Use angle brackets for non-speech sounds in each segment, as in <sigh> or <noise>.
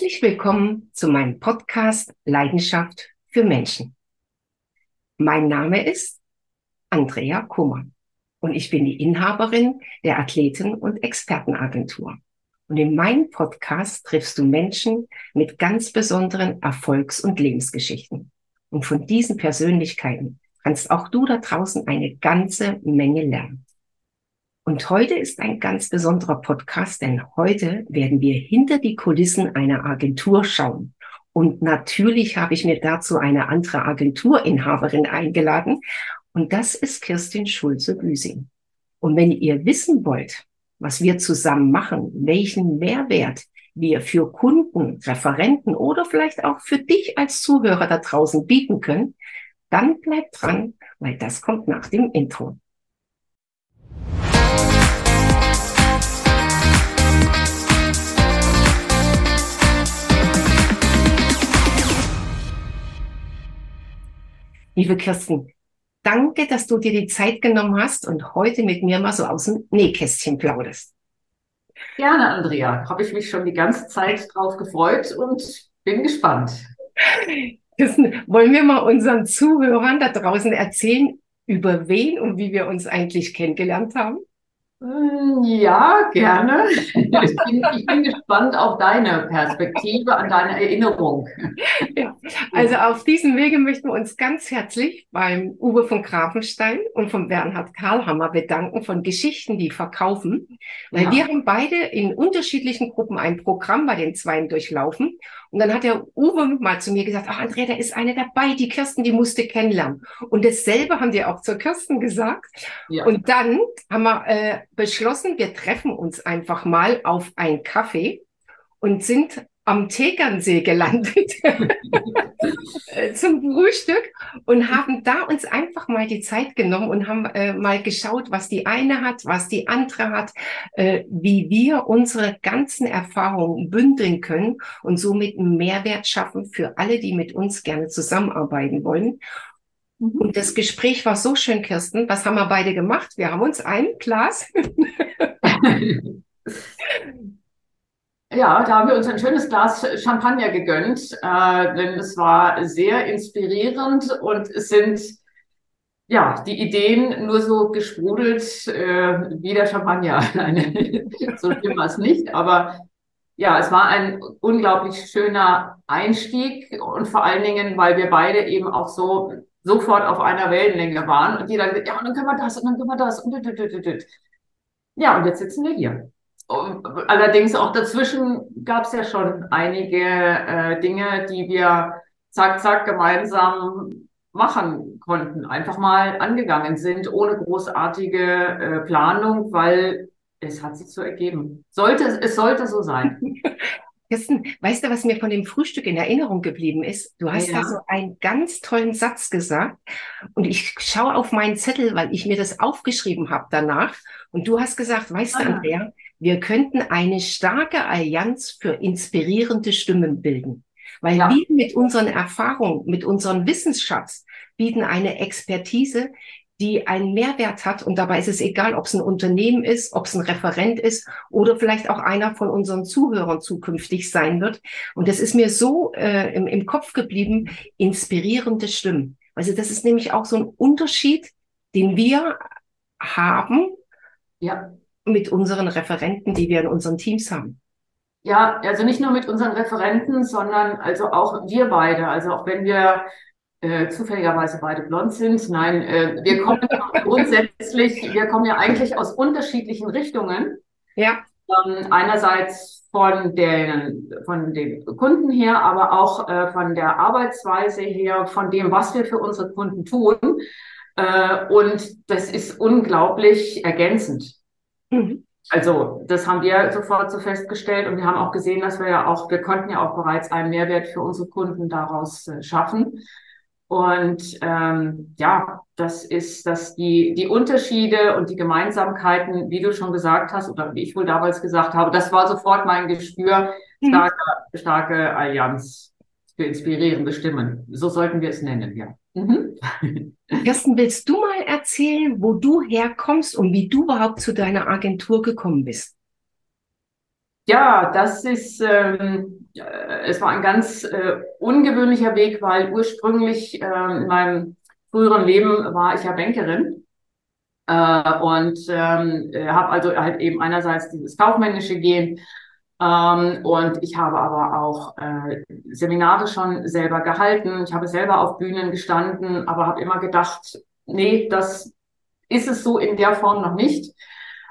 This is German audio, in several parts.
Herzlich willkommen zu meinem Podcast Leidenschaft für Menschen. Mein Name ist Andrea Kummer und ich bin die Inhaberin der Athleten- und Expertenagentur. Und in meinem Podcast triffst du Menschen mit ganz besonderen Erfolgs- und Lebensgeschichten. Und von diesen Persönlichkeiten kannst auch du da draußen eine ganze Menge lernen. Und heute ist ein ganz besonderer Podcast, denn heute werden wir hinter die Kulissen einer Agentur schauen. Und natürlich habe ich mir dazu eine andere Agenturinhaberin eingeladen. Und das ist Kirstin Schulze-Büsing. Und wenn ihr wissen wollt, was wir zusammen machen, welchen Mehrwert wir für Kunden, Referenten oder vielleicht auch für dich als Zuhörer da draußen bieten können, dann bleibt dran, weil das kommt nach dem Intro. Liebe Kirsten, danke, dass du dir die Zeit genommen hast und heute mit mir mal so aus dem Nähkästchen plauderst. Gerne, Andrea. Habe ich mich schon die ganze Zeit drauf gefreut und bin gespannt. Kirsten, wollen wir mal unseren Zuhörern da draußen erzählen, über wen und wie wir uns eigentlich kennengelernt haben? Hm, ja, gerne. <laughs> Ich bin, ich bin, gespannt auf deine Perspektive, an deine Erinnerung. Ja, also auf diesem Wege möchten wir uns ganz herzlich beim Uwe von Grafenstein und von Bernhard Karlhammer bedanken von Geschichten, die verkaufen. Weil ja. wir haben beide in unterschiedlichen Gruppen ein Programm bei den Zweien durchlaufen. Und dann hat der Uwe mal zu mir gesagt, ach Andrea, da ist eine dabei, die Kirsten, die musste kennenlernen. Und dasselbe haben die auch zur Kirsten gesagt. Ja. Und dann haben wir äh, beschlossen, wir treffen uns einfach mal auf ein Kaffee und sind am Tegernsee gelandet <laughs> zum Frühstück und haben da uns einfach mal die Zeit genommen und haben äh, mal geschaut, was die eine hat, was die andere hat, äh, wie wir unsere ganzen Erfahrungen bündeln können und somit einen Mehrwert schaffen für alle, die mit uns gerne zusammenarbeiten wollen. Mhm. Und das Gespräch war so schön, Kirsten. Was haben wir beide gemacht? Wir haben uns ein Glas. <laughs> <laughs> Ja, da haben wir uns ein schönes Glas Champagner gegönnt, äh, denn es war sehr inspirierend und es sind ja die Ideen nur so gesprudelt äh, wie der Champagner. <laughs> so schlimm war es nicht, aber ja, es war ein unglaublich schöner Einstieg und vor allen Dingen, weil wir beide eben auch so sofort auf einer Wellenlänge waren und jeder gesagt, ja, und dann können wir das und dann können wir das und ja, und jetzt sitzen wir hier. Allerdings auch dazwischen gab es ja schon einige äh, Dinge, die wir zack, zack gemeinsam machen konnten, einfach mal angegangen sind, ohne großartige äh, Planung, weil es hat sich so ergeben. Sollte, es sollte so sein. <laughs> Kirsten, weißt du, was mir von dem Frühstück in Erinnerung geblieben ist? Du hast ja. da so einen ganz tollen Satz gesagt und ich schaue auf meinen Zettel, weil ich mir das aufgeschrieben habe danach und du hast gesagt, weißt ah. du, Andrea, wir könnten eine starke Allianz für inspirierende Stimmen bilden. Weil ja. wir mit unseren Erfahrungen, mit unserem Wissensschatz bieten eine Expertise, die einen Mehrwert hat. Und dabei ist es egal, ob es ein Unternehmen ist, ob es ein Referent ist oder vielleicht auch einer von unseren Zuhörern zukünftig sein wird. Und das ist mir so äh, im, im Kopf geblieben, inspirierende Stimmen. Also das ist nämlich auch so ein Unterschied, den wir haben ja. Mit unseren Referenten, die wir in unseren Teams haben. Ja, also nicht nur mit unseren Referenten, sondern also auch wir beide. Also auch wenn wir äh, zufälligerweise beide blond sind. Nein, äh, wir kommen <laughs> grundsätzlich, wir kommen ja eigentlich aus unterschiedlichen Richtungen. Ja. Ähm, einerseits von den, von den Kunden her, aber auch äh, von der Arbeitsweise her, von dem, was wir für unsere Kunden tun. Äh, und das ist unglaublich ergänzend. Mhm. Also, das haben wir sofort so festgestellt und wir haben auch gesehen, dass wir ja auch, wir konnten ja auch bereits einen Mehrwert für unsere Kunden daraus äh, schaffen. Und ähm, ja, das ist, dass die, die Unterschiede und die Gemeinsamkeiten, wie du schon gesagt hast, oder wie ich wohl damals gesagt habe, das war sofort mein Gespür, mhm. starke, starke Allianz für inspirierende Stimmen. So sollten wir es nennen, ja. Mhm. Kirsten, willst du mal erzählen, wo du herkommst und wie du überhaupt zu deiner Agentur gekommen bist? Ja, das ist ähm, äh, es war ein ganz äh, ungewöhnlicher Weg, weil ursprünglich äh, in meinem früheren Leben war ich ja Bankerin äh, und ähm, habe also halt eben einerseits dieses kaufmännische Gehen ähm, und ich habe aber auch äh, Seminare schon selber gehalten. Ich habe selber auf Bühnen gestanden, aber habe immer gedacht, nee, das ist es so in der Form noch nicht.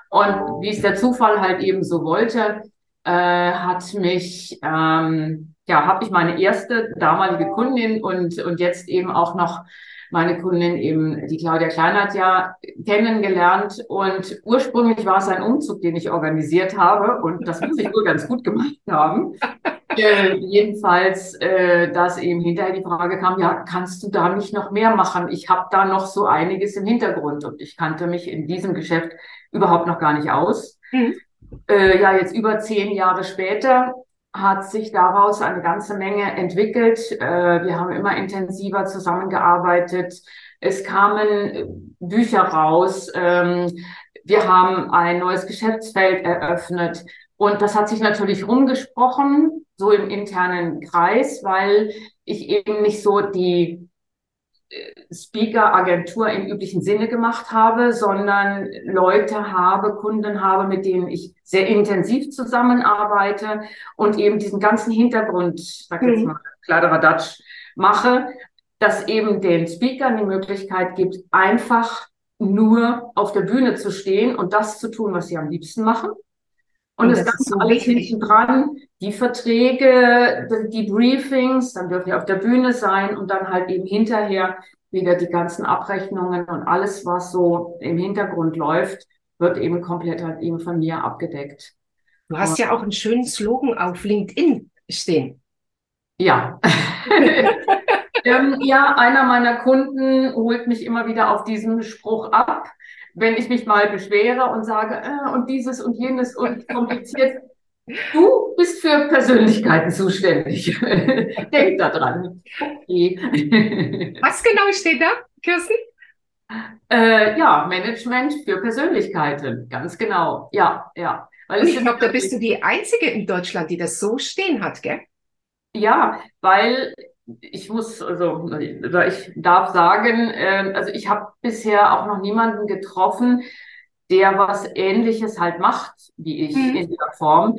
Und wie es der Zufall halt eben so wollte, äh, hat mich, ähm, ja, habe ich meine erste damalige Kundin und, und jetzt eben auch noch meine Kundin eben, die Claudia Kleinert ja kennengelernt. Und ursprünglich war es ein Umzug, den ich organisiert habe. Und das muss ich wohl ganz gut gemacht haben. Äh, jedenfalls, äh, dass eben hinterher die Frage kam, ja, kannst du da nicht noch mehr machen? Ich habe da noch so einiges im Hintergrund und ich kannte mich in diesem Geschäft überhaupt noch gar nicht aus. Mhm. Äh, ja, jetzt über zehn Jahre später hat sich daraus eine ganze Menge entwickelt. Äh, wir haben immer intensiver zusammengearbeitet. Es kamen Bücher raus. Ähm, wir haben ein neues Geschäftsfeld eröffnet. Und das hat sich natürlich rumgesprochen, so im internen Kreis, weil ich eben nicht so die Speaker-Agentur im üblichen Sinne gemacht habe, sondern Leute habe, Kunden habe, mit denen ich sehr intensiv zusammenarbeite und eben diesen ganzen Hintergrund, sag jetzt mhm. mal, Kladderadatsch mache, dass eben den Speakern die Möglichkeit gibt, einfach nur auf der Bühne zu stehen und das zu tun, was sie am liebsten machen. Und, und das, das Ganze so alles hinten dran, die Verträge, die Briefings, dann dürfen wir auf der Bühne sein und dann halt eben hinterher wieder die ganzen Abrechnungen und alles, was so im Hintergrund läuft, wird eben komplett halt eben von mir abgedeckt. Du hast und, ja auch einen schönen Slogan auf LinkedIn stehen. Ja. <laughs> ähm, ja, einer meiner Kunden holt mich immer wieder auf diesen Spruch ab wenn ich mich mal beschwere und sage, äh, und dieses und jenes und kompliziert. Du bist für Persönlichkeiten zuständig. <laughs> Denk da dran. Okay. <laughs> Was genau steht da, Kirsten? Äh, ja, Management für Persönlichkeiten, ganz genau. Ja, ja. Weil ich glaube, da bist du die Einzige in Deutschland, die das so stehen hat, gell? Ja, weil ich muss, also ich darf sagen, äh, also ich habe bisher auch noch niemanden getroffen, der was Ähnliches halt macht wie ich mhm. in der Form,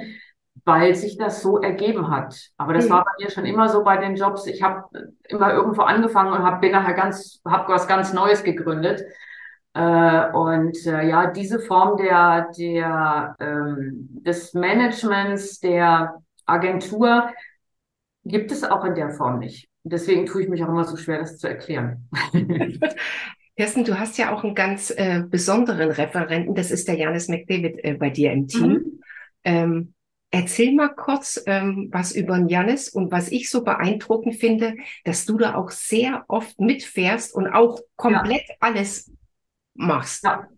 weil sich das so ergeben hat. Aber das mhm. war bei mir schon immer so bei den Jobs. Ich habe immer irgendwo angefangen und hab, bin nachher ganz, habe was ganz Neues gegründet. Äh, und äh, ja, diese Form der, der ähm, des Managements, der Agentur, gibt es auch in der Form nicht. Deswegen tue ich mich auch immer so schwer, das zu erklären. <laughs> Kirsten, du hast ja auch einen ganz äh, besonderen Referenten, das ist der Janis McDavid äh, bei dir im Team. Mhm. Ähm, erzähl mal kurz ähm, was über den Janis und was ich so beeindruckend finde, dass du da auch sehr oft mitfährst und auch komplett ja. alles machst. Ja,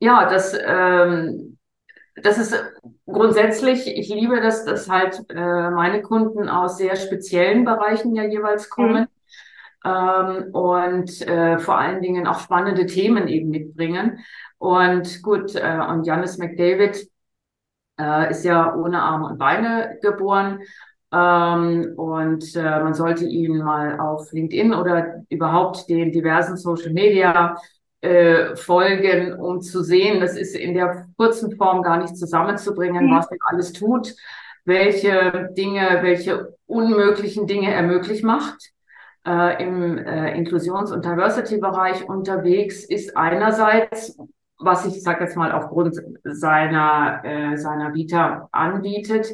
ja das ähm, das ist grundsätzlich, ich liebe das, dass halt äh, meine Kunden aus sehr speziellen Bereichen ja jeweils kommen. Mhm. Ähm, und äh, vor allen Dingen auch spannende Themen eben mitbringen. Und gut, äh, und Janis McDavid äh, ist ja ohne Arme und Beine geboren. Ähm, und äh, man sollte ihn mal auf LinkedIn oder überhaupt den diversen Social Media äh, folgen, um zu sehen, das ist in der kurzen Form gar nicht zusammenzubringen, mhm. was er alles tut, welche Dinge, welche unmöglichen Dinge er möglich macht. Äh, Im äh, Inklusions- und Diversity-Bereich unterwegs ist einerseits, was ich sage jetzt mal aufgrund seiner äh, seiner Vita anbietet,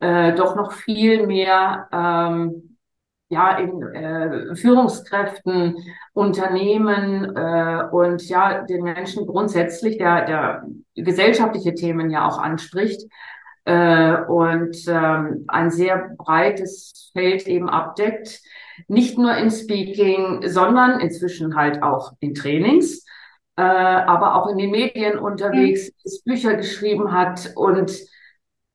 äh, doch noch viel mehr ähm, ja, in äh, Führungskräften, Unternehmen äh, und ja, den Menschen grundsätzlich, der, der gesellschaftliche Themen ja auch anspricht äh, und ähm, ein sehr breites Feld eben abdeckt, nicht nur in Speaking, sondern inzwischen halt auch in Trainings, äh, aber auch in den Medien unterwegs, mhm. Bücher geschrieben hat und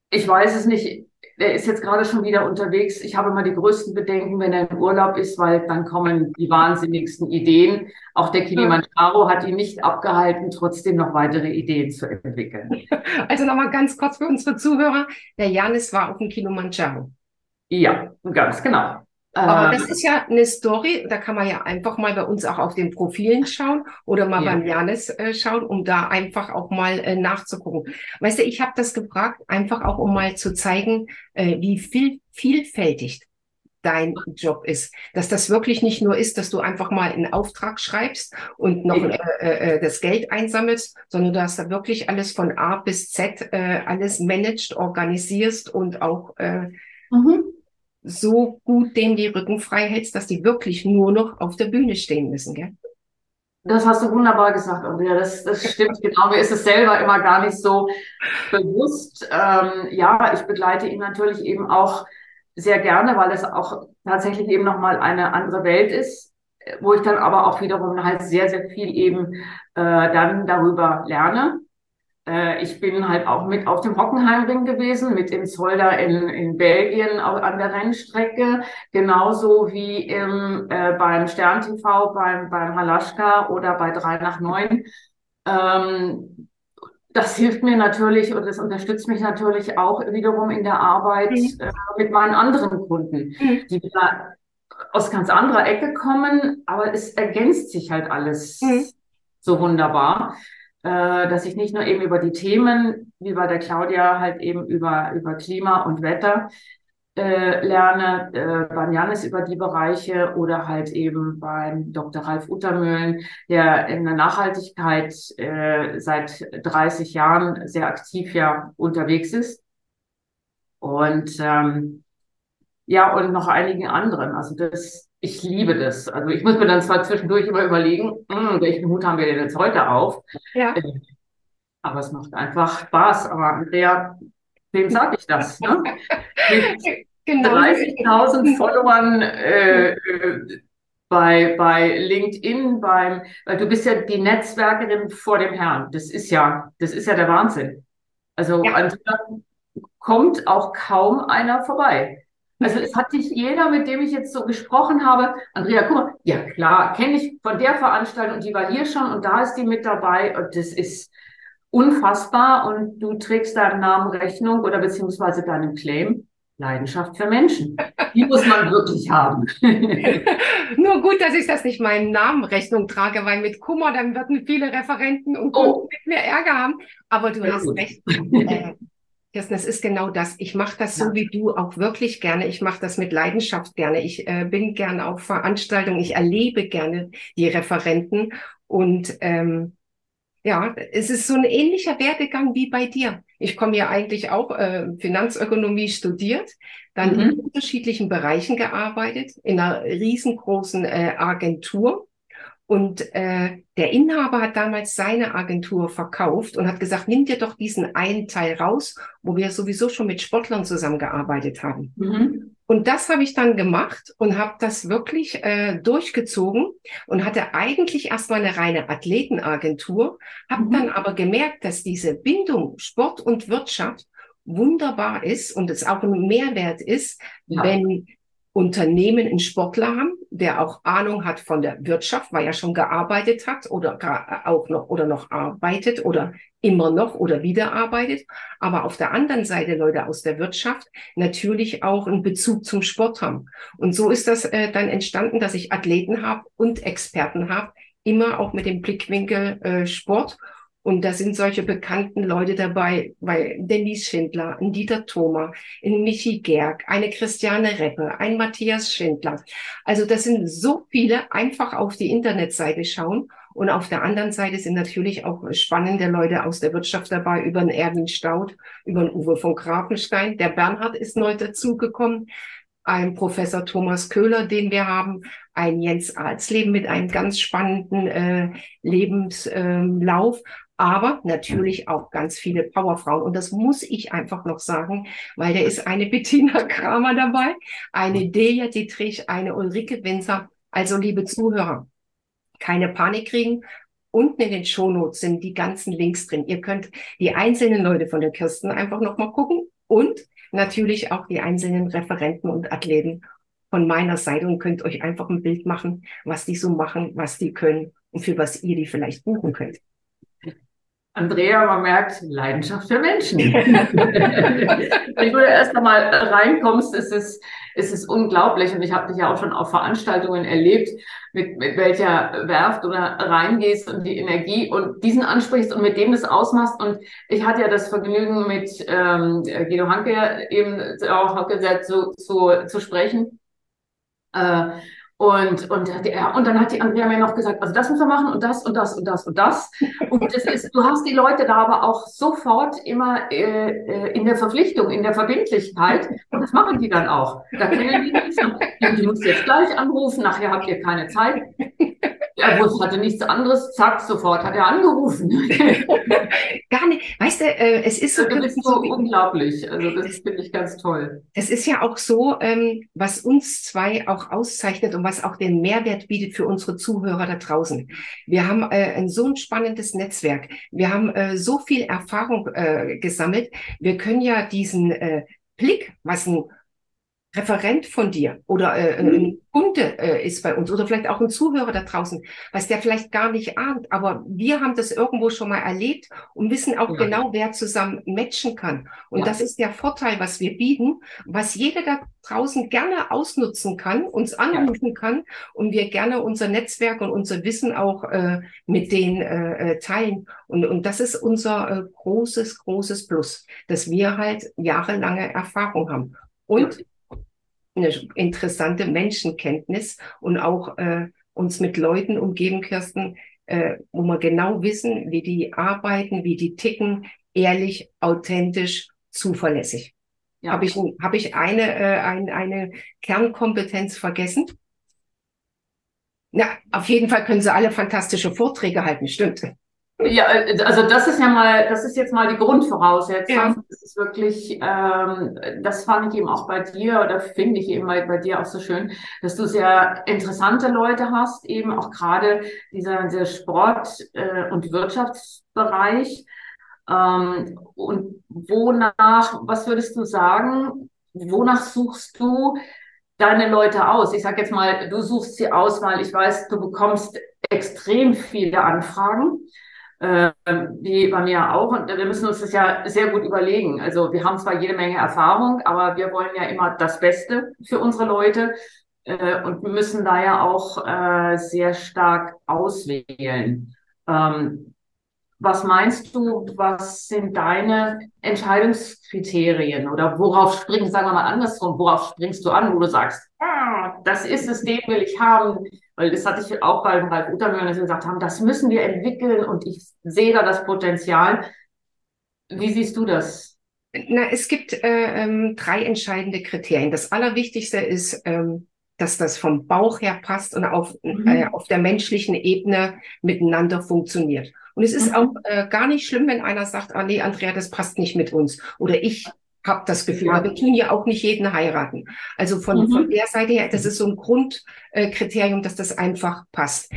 ich weiß es nicht, der ist jetzt gerade schon wieder unterwegs. Ich habe immer die größten Bedenken, wenn er im Urlaub ist, weil dann kommen die wahnsinnigsten Ideen. Auch der Kilimanjaro hat ihn nicht abgehalten, trotzdem noch weitere Ideen zu entwickeln. <laughs> Also nochmal ganz kurz für unsere Zuhörer. Der Janis war auf dem Kilimanjaro. Ja, ganz genau. Aber das ist ja eine Story, da kann man ja einfach mal bei uns auch auf den Profilen schauen oder mal ja. beim Janis äh, schauen, um da einfach auch mal äh, nachzugucken. Weißt du, ich habe das gefragt, einfach auch um mal zu zeigen, äh, wie viel vielfältig dein Job ist. Dass das wirklich nicht nur ist, dass du einfach mal einen Auftrag schreibst und noch äh, äh, das Geld einsammelst, sondern du hast da wirklich alles von A bis Z äh, alles managed, organisierst und auch äh, mhm so gut denen die Rücken frei hältst, dass die wirklich nur noch auf der Bühne stehen müssen, gell? Das hast du wunderbar gesagt, Andrea. Das, das stimmt genau. Mir ist es selber immer gar nicht so bewusst. Ähm, ja, ich begleite ihn natürlich eben auch sehr gerne, weil es auch tatsächlich eben nochmal eine andere Welt ist, wo ich dann aber auch wiederum halt sehr, sehr viel eben äh, dann darüber lerne. Äh, ich bin halt auch mit auf dem Hockenheimring gewesen, mit im Zolder in, in Belgien auch an der Rennstrecke, genauso wie im, äh, beim Stern TV, beim, beim Halaschka oder bei 3 nach 9. Ähm, das hilft mir natürlich und das unterstützt mich natürlich auch wiederum in der Arbeit mhm. äh, mit meinen anderen Kunden, mhm. die wieder aus ganz anderer Ecke kommen, aber es ergänzt sich halt alles mhm. so wunderbar äh, dass ich nicht nur eben über die Themen, wie bei der Claudia, halt eben über, über Klima und Wetter äh, lerne, äh, beim Janis über die Bereiche oder halt eben beim Dr. Ralf Uttermühlen, der in der Nachhaltigkeit äh, seit 30 Jahren sehr aktiv ja unterwegs ist. Und ähm, ja, und noch einigen anderen. Also das, ich liebe das. Also ich muss mir dann zwar zwischendurch immer überlegen, hm, welchen Hut haben wir denn jetzt heute auf? Ja. Äh, aber es macht einfach Spaß. Aber Andrea, wem sage ich das? Ne? <laughs> Genau. 30.000 <laughs> Followern äh, bei, bei LinkedIn, beim, weil du bist ja die Netzwerkerin vor dem Herrn. Das ist ja, das ist ja der Wahnsinn. Also ja. Andrea kommt auch kaum einer vorbei. Also es hat dich jeder, mit dem ich jetzt so gesprochen habe, Andrea, guck mal, ja klar, kenne ich von der Veranstaltung und die war hier schon und da ist die mit dabei und das ist unfassbar und du trägst deinem Namen Rechnung oder beziehungsweise deinem Claim. Leidenschaft für Menschen. Die muss man wirklich haben. <laughs> Nur gut, dass ich das nicht meinem Namen Rechnung trage, weil mit Kummer dann würden viele Referenten und Kunden oh. mit mir Ärger haben. Aber du ja, hast gut. recht. Kirsten, es ist genau das. Ich mache das ja. so wie du auch wirklich gerne. Ich mache das mit Leidenschaft gerne. Ich äh, bin gerne auf Veranstaltungen. Ich erlebe gerne die Referenten. Und ähm, ja, es ist so ein ähnlicher Werdegang wie bei dir. Ich komme ja eigentlich auch äh, Finanzökonomie studiert, dann mhm. in unterschiedlichen Bereichen gearbeitet, in einer riesengroßen äh, Agentur und äh, der Inhaber hat damals seine Agentur verkauft und hat gesagt, nimm dir doch diesen einen Teil raus, wo wir sowieso schon mit Sportlern zusammengearbeitet haben. Mhm. Und das habe ich dann gemacht und habe das wirklich äh, durchgezogen und hatte eigentlich erstmal eine reine Athletenagentur, habe mhm. dann aber gemerkt, dass diese Bindung Sport und Wirtschaft wunderbar ist und es auch ein Mehrwert ist, ja. wenn Unternehmen einen Sportler haben, der auch Ahnung hat von der Wirtschaft, weil er schon gearbeitet hat oder auch noch oder noch arbeitet oder immer noch oder wieder arbeitet. Aber auf der anderen Seite Leute aus der Wirtschaft natürlich auch einen Bezug zum Sport haben. Und so ist das äh, dann entstanden, dass ich Athleten habe und Experten habe, immer auch mit dem Blickwinkel äh, Sport und da sind solche bekannten Leute dabei, weil Denise Schindler, ein Dieter Thoma, ein Michi Gerg, eine Christiane Reppe, ein Matthias Schindler. Also das sind so viele, einfach auf die Internetseite schauen. Und auf der anderen Seite sind natürlich auch spannende Leute aus der Wirtschaft dabei, über den Erwin Staud, über den Uwe von Grafenstein. Der Bernhard ist neu dazugekommen ein Professor Thomas Köhler, den wir haben, ein Jens Alsleben mit einem ganz spannenden äh, Lebenslauf, äh, aber natürlich auch ganz viele Powerfrauen. Und das muss ich einfach noch sagen, weil da ist eine Bettina Kramer dabei, eine Deja Dietrich, eine Ulrike Winzer. Also liebe Zuhörer, keine Panik kriegen. Unten in den Shownotes sind die ganzen Links drin. Ihr könnt die einzelnen Leute von der Kirsten einfach nochmal gucken und natürlich auch die einzelnen Referenten und Athleten von meiner Seite und könnt euch einfach ein Bild machen, was die so machen, was die können und für was ihr die vielleicht buchen könnt. Andrea, man merkt Leidenschaft für Menschen. <laughs> Wenn du erst einmal reinkommst, ist es, ist es unglaublich. Und ich habe dich ja auch schon auf Veranstaltungen erlebt, mit, mit welcher Werft oder reingehst und die Energie und diesen ansprichst und mit dem das ausmachst. Und ich hatte ja das Vergnügen, mit ähm, Guido Hanke eben auch gesagt, zu, zu, zu sprechen. Äh, und, und, ja, und dann hat die Andrea mir noch gesagt, also das müssen wir machen und das und das und das und das. Und das ist, du hast die Leute da aber auch sofort immer äh, äh in der Verpflichtung, in der Verbindlichkeit. Und das machen die dann auch. Da können die nicht die musst jetzt gleich anrufen, nachher habt ihr keine Zeit. Er wusste, hatte nichts anderes, zack, sofort hat er angerufen. <laughs> Gar nicht. Weißt du, äh, es ist so, das ist so unglaublich. Also das finde ich ganz toll. Es ist ja auch so, ähm, was uns zwei auch auszeichnet und was auch den Mehrwert bietet für unsere Zuhörer da draußen. Wir haben äh, ein so ein spannendes Netzwerk. Wir haben äh, so viel Erfahrung äh, gesammelt. Wir können ja diesen äh, Blick, was ein Referent von dir oder äh, mhm. ein Kunde äh, ist bei uns oder vielleicht auch ein Zuhörer da draußen, was der vielleicht gar nicht ahnt. Aber wir haben das irgendwo schon mal erlebt und wissen auch ja. genau, wer zusammen matchen kann. Und ja. das ist der Vorteil, was wir bieten, was jeder da draußen gerne ausnutzen kann, uns anrufen ja. kann und wir gerne unser Netzwerk und unser Wissen auch äh, mit denen äh, äh teilen. Und, und das ist unser äh, großes, großes Plus, dass wir halt jahrelange Erfahrung haben. Und eine interessante Menschenkenntnis und auch äh, uns mit Leuten umgeben, Kirsten, äh, wo wir genau wissen, wie die arbeiten, wie die ticken, ehrlich, authentisch, zuverlässig. Ja. Habe ich, hab ich eine, äh, ein, eine Kernkompetenz vergessen? Na, auf jeden Fall können sie alle fantastische Vorträge halten, stimmt. Ja, äh, also das ist ja mal, das ist jetzt mal die Grundvoraussetzung. Ja. Das ist wirklich, ähm, das fand ich eben auch bei dir oder finde ich eben bei, bei dir auch so schön, dass du sehr interessante Leute hast, eben auch gerade dieser, dieser Sport- äh, und Wirtschaftsbereich. Ähm, und wonach, was würdest du sagen, wonach suchst du deine Leute aus? Ich sage jetzt mal, du suchst sie aus, weil ich weiß, du bekommst extrem viele Anfragen äh, wie bei mir auch. Und wir müssen uns das ja sehr gut überlegen. Also wir haben zwar jede Menge Erfahrung, aber wir wollen ja immer das Beste für unsere Leute äh, und müssen da ja auch äh, sehr stark auswählen. Ähm, was meinst du, was sind deine Entscheidungskriterien oder worauf springst, sagen wir mal andersrum, worauf springst du an, wo du sagst, ah, das ist es, den will ich haben, weil das hatte ich auch bei Ralf Uttermüller, dass wir gesagt haben, das müssen wir entwickeln und ich sehe da das Potenzial. Wie siehst du das? Na, es gibt äh, ähm, drei entscheidende Kriterien. Das Allerwichtigste ist, ähm, dass das vom Bauch her passt und auf, mhm. äh, auf der menschlichen Ebene miteinander funktioniert. Und es ist mhm. auch äh, gar nicht schlimm, wenn einer sagt, ah nee, Andrea, das passt nicht mit uns. Oder ich habe das Gefühl, ja. aber wir tun ja auch nicht jeden heiraten. Also von, mhm. von der Seite her, das ist so ein Grundkriterium, äh, dass das einfach passt.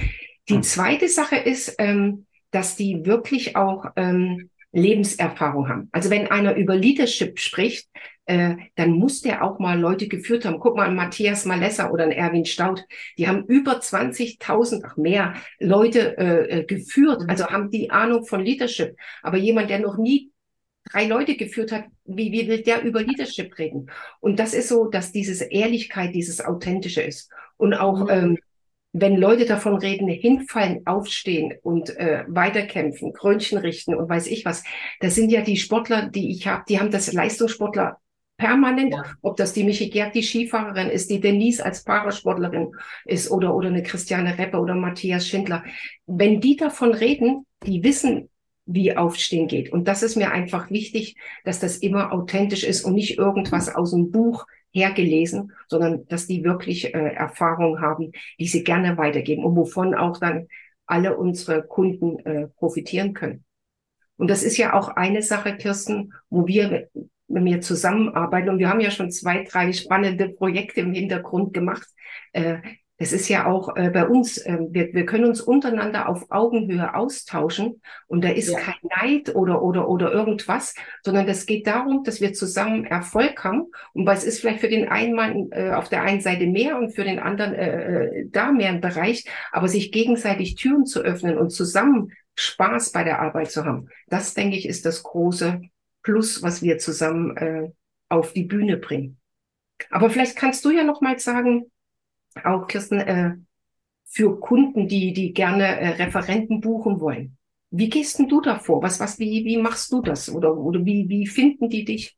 Die zweite Sache ist, ähm, dass die wirklich auch ähm, Lebenserfahrung haben. Also wenn einer über Leadership spricht, äh, dann muss der auch mal Leute geführt haben. Guck mal, an Matthias Malesser oder an Erwin Staud, die haben über 20.000, ach mehr, Leute äh, äh, geführt, mhm. also haben die Ahnung von Leadership. Aber jemand, der noch nie drei Leute geführt hat, wie, wie will der über Leadership reden? Und das ist so, dass dieses Ehrlichkeit, dieses Authentische ist. Und auch mhm. ähm, wenn Leute davon reden, hinfallen, aufstehen und äh, weiterkämpfen, Krönchen richten und weiß ich was, das sind ja die Sportler, die ich habe, die haben das Leistungssportler permanent, ja. ob das die Michi Gerd, die Skifahrerin ist, die Denise als Parasportlerin ist oder, oder eine Christiane Reppe oder Matthias Schindler. Wenn die davon reden, die wissen, wie Aufstehen geht. Und das ist mir einfach wichtig, dass das immer authentisch ist und nicht irgendwas aus dem Buch hergelesen, sondern dass die wirklich äh, Erfahrung haben, die sie gerne weitergeben und wovon auch dann alle unsere Kunden äh, profitieren können. Und das ist ja auch eine Sache, Kirsten, wo wir wenn wir zusammenarbeiten und wir haben ja schon zwei, drei spannende Projekte im Hintergrund gemacht. Äh, Das ist ja auch äh, bei uns, äh, wir, wir können uns untereinander auf Augenhöhe austauschen und da ist ja. kein Neid oder, oder, oder irgendwas, sondern das geht darum, dass wir zusammen Erfolg haben. Und was ist vielleicht für den einen Mann äh, auf der einen Seite mehr und für den anderen äh, äh da mehr im Bereich, aber sich gegenseitig Türen zu öffnen und zusammen Spaß bei der Arbeit zu haben, das denke ich ist das große Plus, was wir zusammen äh, auf die Bühne bringen. Aber vielleicht kannst du ja noch mal sagen, auch Kirsten, äh, für Kunden, die, die gerne äh, Referenten buchen wollen. Wie gehst denn du davor? Was, was, wie, wie machst du das? Oder, oder wie, wie finden die dich?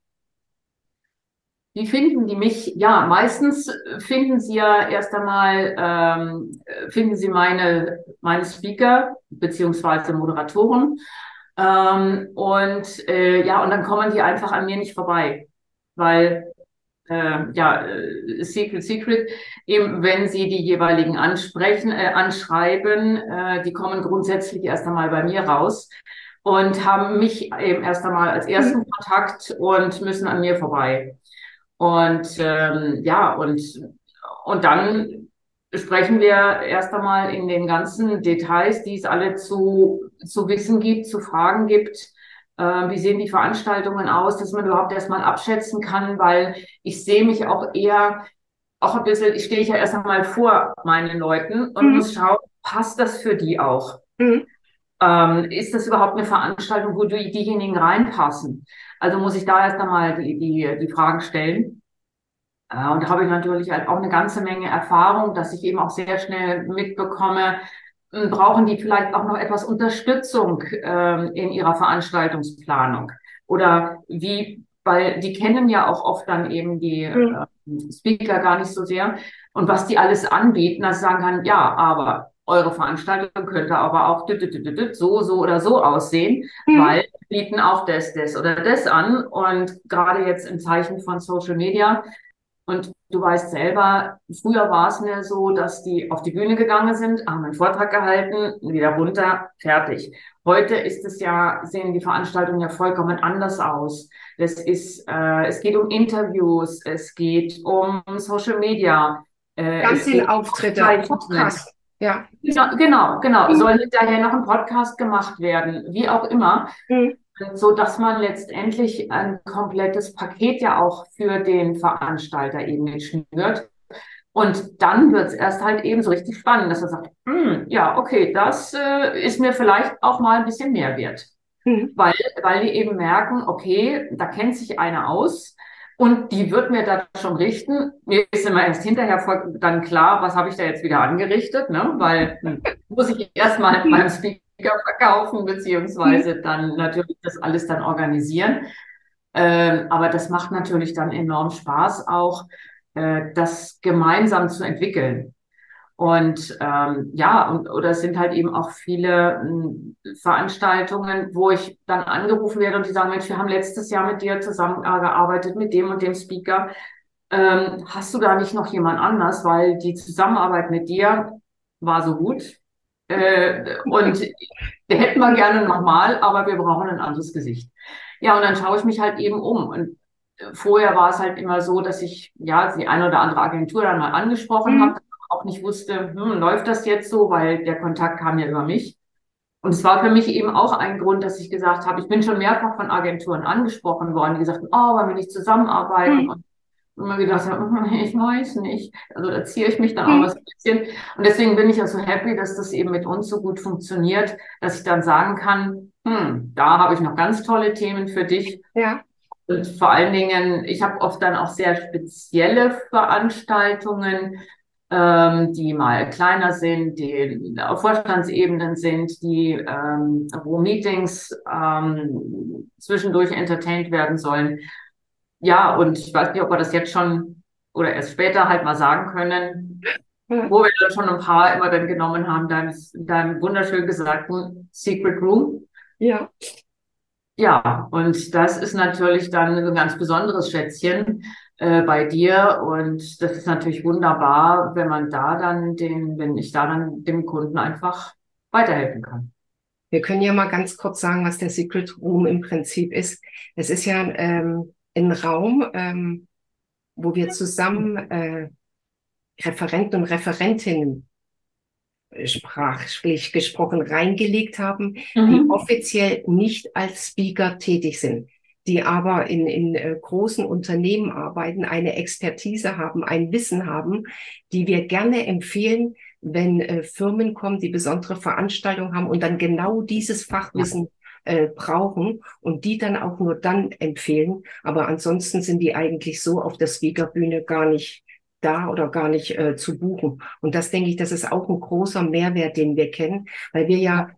Wie finden die mich? Ja, meistens finden sie ja erst einmal, ähm, finden sie meine, meine Speaker beziehungsweise Moderatoren. Ähm, und äh, ja, und dann kommen die einfach an mir nicht vorbei. Weil äh, ja, äh, Secret Secret, eben wenn Sie die jeweiligen ansprechen, äh, anschreiben, äh, die kommen grundsätzlich erst einmal bei mir raus und haben mich eben erst einmal als ersten mhm. Kontakt und müssen an mir vorbei. Und ähm, ja, und, und dann sprechen wir erst einmal in den ganzen Details, die es alle zu, zu wissen gibt, zu fragen gibt äh, wie sehen die Veranstaltungen aus, dass man überhaupt erstmal abschätzen kann, weil ich sehe mich auch eher, auch ein bisschen, ich stehe ja erst einmal vor meinen Leuten und mhm. muss schauen, passt das für die auch? Mhm. Ähm, ist das überhaupt eine Veranstaltung, wo die, diejenigen reinpassen? Also muss ich da erst einmal die, die, die Fragen stellen. Äh, und da habe ich natürlich halt auch eine ganze Menge Erfahrung, dass ich eben auch sehr schnell mitbekomme, brauchen die vielleicht auch noch etwas Unterstützung ähm, in ihrer Veranstaltungsplanung? Oder wie, weil die kennen ja auch oft dann eben die äh, Speaker gar nicht so sehr und was die alles anbieten, dass sagen kann, ja, aber eure Veranstaltung könnte aber auch so, so oder so aussehen, mhm. weil bieten auch das, das oder das an. Und gerade jetzt im Zeichen von Social Media und du weißt selber, früher war es mir so, dass die auf die Bühne gegangen sind, haben einen Vortrag gehalten, wieder runter, fertig. Heute ist es ja, sehen die Veranstaltungen ja vollkommen anders aus. Das ist, äh, es geht um Interviews, es geht um Social Media. Äh, Ganz viele Auftritte, Podcast. Ja. Genau, genau. genau. Mhm. Soll hinterher noch ein Podcast gemacht werden, wie auch immer. Mhm so dass man letztendlich ein komplettes Paket ja auch für den Veranstalter eben schnürt. Und dann wird es erst halt eben so richtig spannend, dass man sagt, hm, ja, okay, das äh, ist mir vielleicht auch mal ein bisschen mehr wert. Mhm. Weil, weil die eben merken, okay, da kennt sich einer aus und die wird mir da schon richten. Mir ist immer erst hinterher dann klar, was habe ich da jetzt wieder angerichtet, ne? Weil hm, muss ich erstmal <laughs> beim Speaker verkaufen, beziehungsweise dann natürlich das alles dann organisieren. Ähm, aber das macht natürlich dann enorm Spaß, auch äh, das gemeinsam zu entwickeln. Und ähm, ja, und, oder es sind halt eben auch viele äh, Veranstaltungen, wo ich dann angerufen werde und die sagen, Mensch, wir haben letztes Jahr mit dir zusammengearbeitet, mit dem und dem Speaker. Ähm, hast du da nicht noch jemand anders? Weil die Zusammenarbeit mit dir war so gut, äh, und wir hätten wir gerne nochmal, aber wir brauchen ein anderes Gesicht. Ja, und dann schaue ich mich halt eben um. Und vorher war es halt immer so, dass ich ja die eine oder andere Agentur dann mal angesprochen mhm. habe, auch nicht wusste, hm, läuft das jetzt so, weil der Kontakt kam ja über mich. Und es war für mich eben auch ein Grund, dass ich gesagt habe, ich bin schon mehrfach von Agenturen angesprochen worden, die gesagt haben, oh, wollen wir nicht zusammenarbeiten? Mhm. Und und man gedacht hat, <laughs> ich weiß nicht. Also da ziehe ich mich dann auch was ein bisschen. Und deswegen bin ich auch so happy, dass das eben mit uns so gut funktioniert, dass ich dann sagen kann, hm, da habe ich noch ganz tolle Themen für dich. Ja. Und vor allen Dingen, ich habe oft dann auch sehr spezielle Veranstaltungen, ähm, die mal kleiner sind, die auf Vorstandsebenen sind, die ähm, wo Meetings ähm, zwischendurch entertained werden sollen ja, und ich weiß nicht, ob wir das jetzt schon oder erst später halt mal sagen können, wo wir dann schon ein paar immer dann genommen haben, dein, dein wunderschön gesagten Secret Room. Ja. Ja, und das ist natürlich dann ein ganz besonderes Schätzchen äh, bei dir. Und das ist natürlich wunderbar, wenn man da dann den, wenn ich da dann dem Kunden einfach weiterhelfen kann. Wir können ja mal ganz kurz sagen, was der Secret Room im Prinzip ist. Es ist ja ähm, einen Raum, ähm, wo wir zusammen äh, Referenten und Referentinnen sprachlich gesprochen reingelegt haben, mhm. die offiziell nicht als Speaker tätig sind, die aber in, in äh, großen Unternehmen arbeiten, eine Expertise haben, ein Wissen haben, die wir gerne empfehlen, wenn äh, Firmen kommen, die besondere Veranstaltungen haben und dann genau dieses Fachwissen äh, brauchen und die dann auch nur dann empfehlen. Aber ansonsten sind die eigentlich so auf der Speakerbühne gar nicht da oder gar nicht äh, zu buchen. Und das denke ich, das ist auch ein großer Mehrwert, den wir kennen, weil wir ja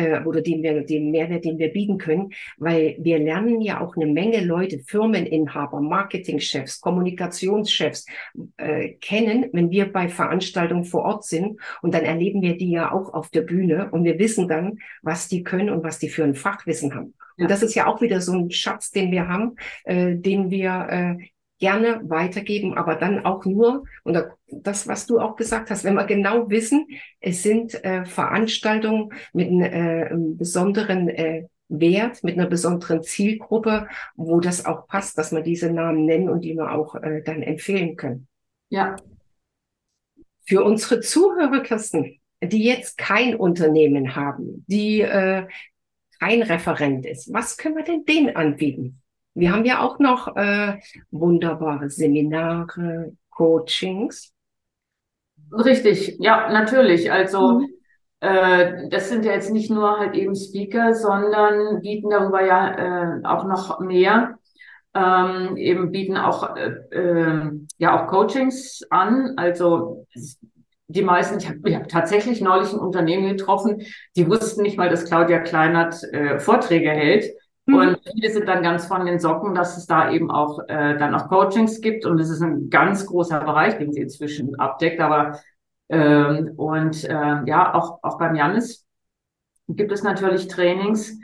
äh, oder den wir, den Mehrwert, den wir bieten können, weil wir lernen ja auch eine Menge Leute, Firmeninhaber, Marketingchefs, Kommunikationschefs äh, kennen, wenn wir bei Veranstaltungen vor Ort sind. Und dann erleben wir die ja auch auf der Bühne. Und wir wissen dann, was die können und was die für ein Fachwissen haben. Und das ist ja auch wieder so ein Schatz, den wir haben, äh, den wir äh, gerne weitergeben, aber dann auch nur, und das, was du auch gesagt hast, wenn wir genau wissen, es sind äh, Veranstaltungen mit einem, äh, einem besonderen äh, Wert, mit einer besonderen Zielgruppe, wo das auch passt, dass wir diese Namen nennen und die wir auch äh, dann empfehlen können. Ja. Für unsere Zuhörer, Kirsten, die jetzt kein Unternehmen haben, die äh, kein Referent ist, was können wir denn denen anbieten? Wir haben ja auch noch äh, wunderbare Seminare, Coachings. Richtig, ja, natürlich. Also mhm. äh, das sind ja jetzt nicht nur halt eben Speaker, sondern bieten darüber ja äh, auch noch mehr. Ähm, eben bieten auch äh, äh, ja auch Coachings an. Also die meisten, ich habe hab tatsächlich neulich ein Unternehmen getroffen, die wussten nicht mal, dass Claudia Kleinert äh, Vorträge hält. Mhm. Und viele sind dann ganz von den Socken, dass es da eben auch äh, dann auch Coachings gibt. Und es ist ein ganz großer Bereich, den sie inzwischen abdeckt. Aber ähm, und äh, ja, auch, auch beim Janis gibt es natürlich Trainings.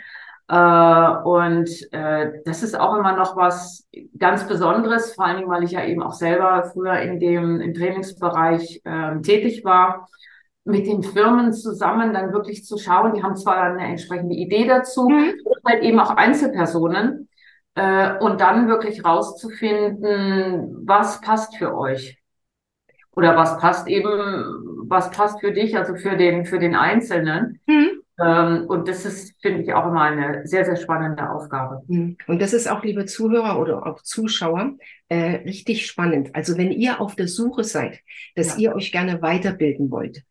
Äh, und äh, das ist auch immer noch was ganz Besonderes, vor allen Dingen, weil ich ja eben auch selber früher in dem im Trainingsbereich äh, tätig war mit den Firmen zusammen dann wirklich zu schauen. Die haben zwar eine entsprechende Idee dazu, mhm. halt eben auch Einzelpersonen äh, und dann wirklich rauszufinden, was passt für euch oder was passt eben, was passt für dich, also für den für den Einzelnen. Mhm. Ähm, und das ist, finde ich, auch immer eine sehr, sehr spannende Aufgabe. Mhm. Und das ist auch, liebe Zuhörer oder auch Zuschauer, äh, richtig spannend. Also wenn ihr auf der Suche seid, dass ja. ihr euch gerne weiterbilden wollt,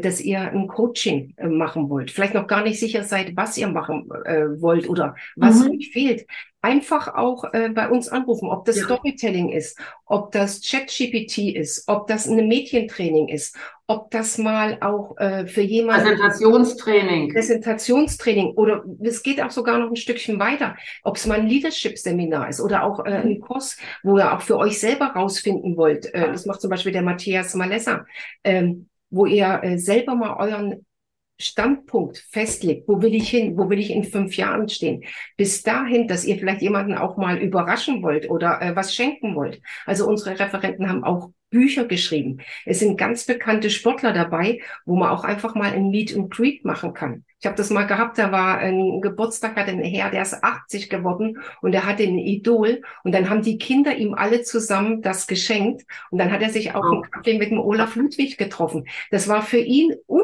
dass ihr ein Coaching äh, machen wollt, vielleicht noch gar nicht sicher seid, was ihr machen äh, wollt oder was mhm. euch fehlt, einfach auch äh, bei uns anrufen, ob das ja. Storytelling ist, ob das ChatGPT ist, ob das ein Medientraining ist, ob das mal auch äh, für jemanden Präsentationstraining Präsentationstraining oder es geht auch sogar noch ein Stückchen weiter, ob es mal ein Leadership Seminar ist oder auch äh, ein Kurs, wo ihr auch für euch selber rausfinden wollt. Äh, das macht zum Beispiel der Matthias Malessa. Ähm, wo ihr äh, selber mal euren Standpunkt festlegt, wo will ich hin, wo will ich in fünf Jahren stehen, bis dahin, dass ihr vielleicht jemanden auch mal überraschen wollt oder äh, was schenken wollt. Also unsere Referenten haben auch Bücher geschrieben. Es sind ganz bekannte Sportler dabei, wo man auch einfach mal ein Meet and Greet machen kann. Ich habe das mal gehabt, da war ein Geburtstag, hat ein Herr, der ist 80 geworden und er hatte ein Idol und dann haben die Kinder ihm alle zusammen das geschenkt und dann hat er sich auch einen Kaffee mit dem Olaf Ludwig getroffen. Das war für ihn un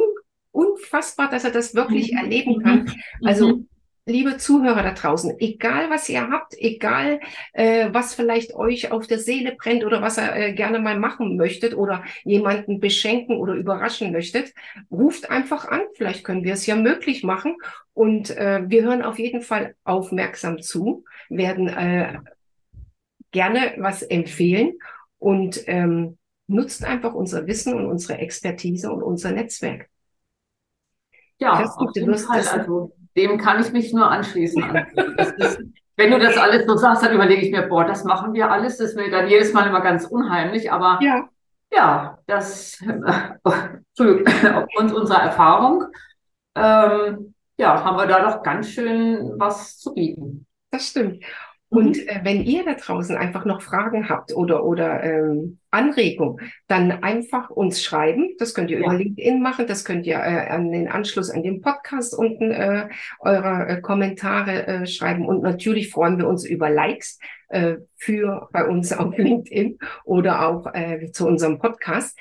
unfassbar, dass er das wirklich mhm. erleben kann. Mhm. Also mhm liebe Zuhörer da draußen, egal was ihr habt, egal äh, was vielleicht euch auf der Seele brennt oder was ihr äh, gerne mal machen möchtet oder jemanden beschenken oder überraschen möchtet, ruft einfach an. Vielleicht können wir es ja möglich machen. Und äh, wir hören auf jeden Fall aufmerksam zu, werden äh, gerne was empfehlen und ähm, nutzt einfach unser Wissen und unsere Expertise und unser Netzwerk. Ja, auf jeden Fall. Also dem kann ich mich nur anschließen. Ist, wenn du das alles so sagst, dann überlege ich mir, boah, das machen wir alles. Das ist mir dann jedes Mal immer ganz unheimlich. Aber ja, ja das <laughs> aufgrund unserer Erfahrung, ähm, ja, haben wir da doch ganz schön was zu bieten. Das stimmt. Und mhm. äh, wenn ihr da draußen einfach noch Fragen habt oder, oder ähm, Anregungen, dann einfach uns schreiben. Das könnt ihr ja. über LinkedIn machen, das könnt ihr äh, an den Anschluss an den Podcast unten äh, eure äh, Kommentare äh, schreiben. Und natürlich freuen wir uns über Likes äh, für bei uns auf <laughs> LinkedIn oder auch äh, zu unserem Podcast.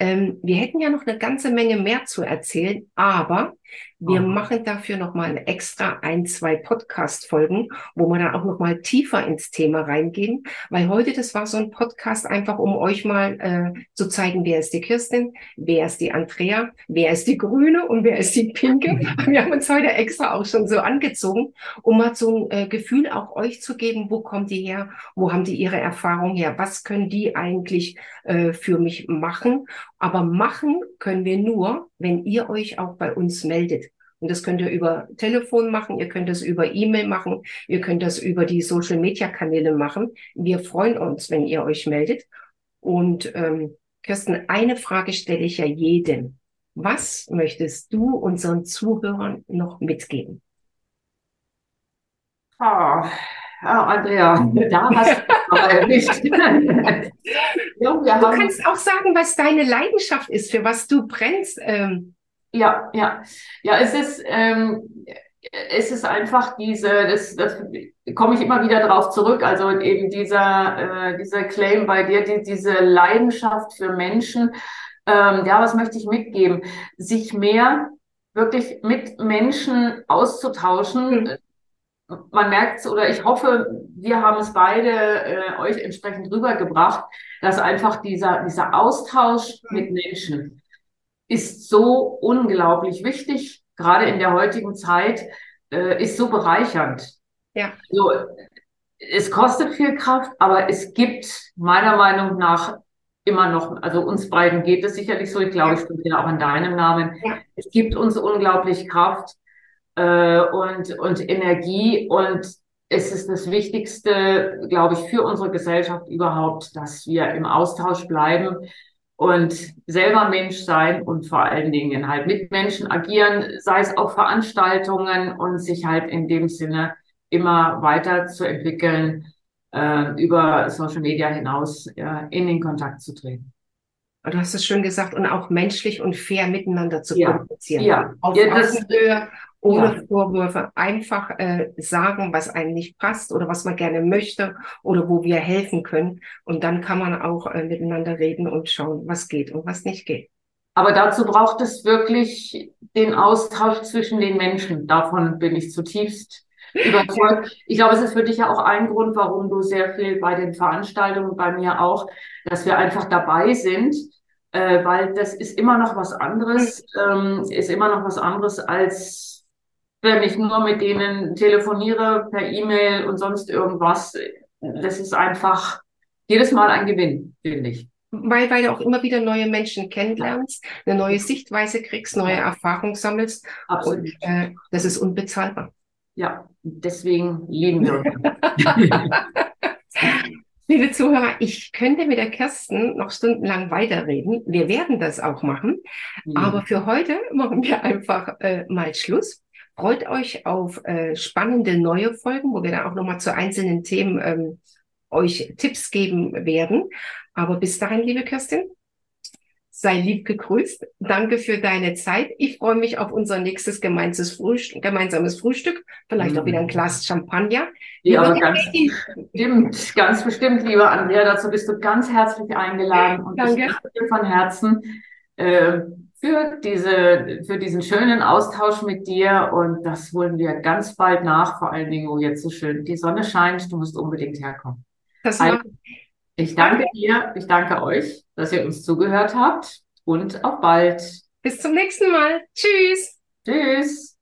Ähm, wir hätten ja noch eine ganze Menge mehr zu erzählen, aber wir mhm. machen dafür nochmal extra ein, zwei Podcast-Folgen, wo wir dann auch nochmal tiefer ins Thema reingehen, weil heute, das war so ein Podcast einfach, um euch mal äh, zu zeigen, wer ist die Kirstin, wer ist die Andrea, wer ist die Grüne und wer ist die Pinke. <laughs> Wir haben uns heute extra auch schon so angezogen, um mal so ein äh, Gefühl auch euch zu geben, wo kommt die her, wo haben die ihre Erfahrung her, was können die eigentlich äh, für mich machen. Aber machen können wir nur, wenn ihr euch auch bei uns meldet. Und das könnt ihr über Telefon machen, ihr könnt das über E-Mail machen, ihr könnt das über die Social-Media-Kanäle machen. Wir freuen uns, wenn ihr euch meldet. Und ähm, Kirsten, eine Frage stelle ich ja jedem. Was möchtest du unseren Zuhörern noch mitgeben? Oh, oh Andrea, da hast du aber erwischt. <laughs> ja, du kannst auch sagen, was deine Leidenschaft ist, für was du brennst. Ähm, ja, ja, ja, es ist, ähm, es ist einfach diese, das, das komme ich immer wieder drauf zurück, also eben dieser, äh, dieser Claim bei dir, die, diese Leidenschaft für Menschen. Ähm, ja, was möchte ich mitgeben? Sich mehr wirklich mit Menschen auszutauschen. Mhm. Man merkt es, oder ich hoffe, wir haben es beide äh, euch entsprechend rübergebracht, dass einfach dieser, dieser Austausch mit Menschen, ist so unglaublich wichtig, gerade in der heutigen Zeit, äh, ist so bereichernd. Ja. So, es kostet viel Kraft, aber es gibt meiner Meinung nach immer noch, also uns beiden geht es sicherlich so, ich glaube, ich bin ja auch in deinem Namen. Ja. Es gibt uns unglaublich Kraft äh, und, und Energie und es ist das Wichtigste, glaube ich, für unsere Gesellschaft überhaupt, dass wir im Austausch bleiben, und selber Mensch sein und vor allen Dingen halt mit Menschen agieren, sei es auf Veranstaltungen und sich halt in dem Sinne immer weiter zu entwickeln, äh, über Social Media hinaus äh, in den Kontakt zu treten. Du hast es schön gesagt, und auch menschlich und fair miteinander zu ja. kommunizieren. Ja, auf ja, Augenhöhe, ohne ja. Vorwürfe, einfach äh, sagen, was einem nicht passt oder was man gerne möchte oder wo wir helfen können. Und dann kann man auch äh, miteinander reden und schauen, was geht und was nicht geht. Aber dazu braucht es wirklich den Austausch zwischen den Menschen. Davon bin ich zutiefst <laughs> überzeugt. Ich glaube, es ist für dich ja auch ein Grund, warum du sehr viel bei den Veranstaltungen, bei mir auch, dass wir einfach dabei sind, äh, weil das ist immer noch was anderes, ähm, ist immer noch was anderes als wenn ich nur mit denen telefoniere per E-Mail und sonst irgendwas, das ist einfach jedes Mal ein Gewinn, finde ich. Weil, weil du auch immer wieder neue Menschen kennenlernst, eine neue Sichtweise kriegst, neue Erfahrung sammelst. Absolut. Und äh, das ist unbezahlbar. Ja, deswegen lieben wir uns. <laughs> Liebe Zuhörer, ich könnte mit der Kirsten noch stundenlang weiterreden. Wir werden das auch machen. Mhm. Aber für heute machen wir einfach äh, mal Schluss. Freut euch auf äh, spannende neue Folgen, wo wir dann auch nochmal zu einzelnen Themen ähm, euch Tipps geben werden. Aber bis dahin, liebe Kirstin, sei lieb gegrüßt. Danke für deine Zeit. Ich freue mich auf unser nächstes gemeinsames Frühstück, gemeinsames Frühstück. Vielleicht auch wieder ein Glas Champagner. Ja, ganz bestimmt, ganz bestimmt, lieber Andrea. Dazu bist du ganz herzlich eingeladen. Und Danke. ich danke dir von Herzen. Äh, für diese, für diesen schönen Austausch mit dir. Und das holen wir ganz bald nach, vor allen Dingen, wo jetzt so schön die Sonne scheint. Du musst unbedingt herkommen. Das also, ich danke dir, ich danke euch, dass ihr uns zugehört habt und auf bald. Bis zum nächsten Mal. Tschüss. Tschüss.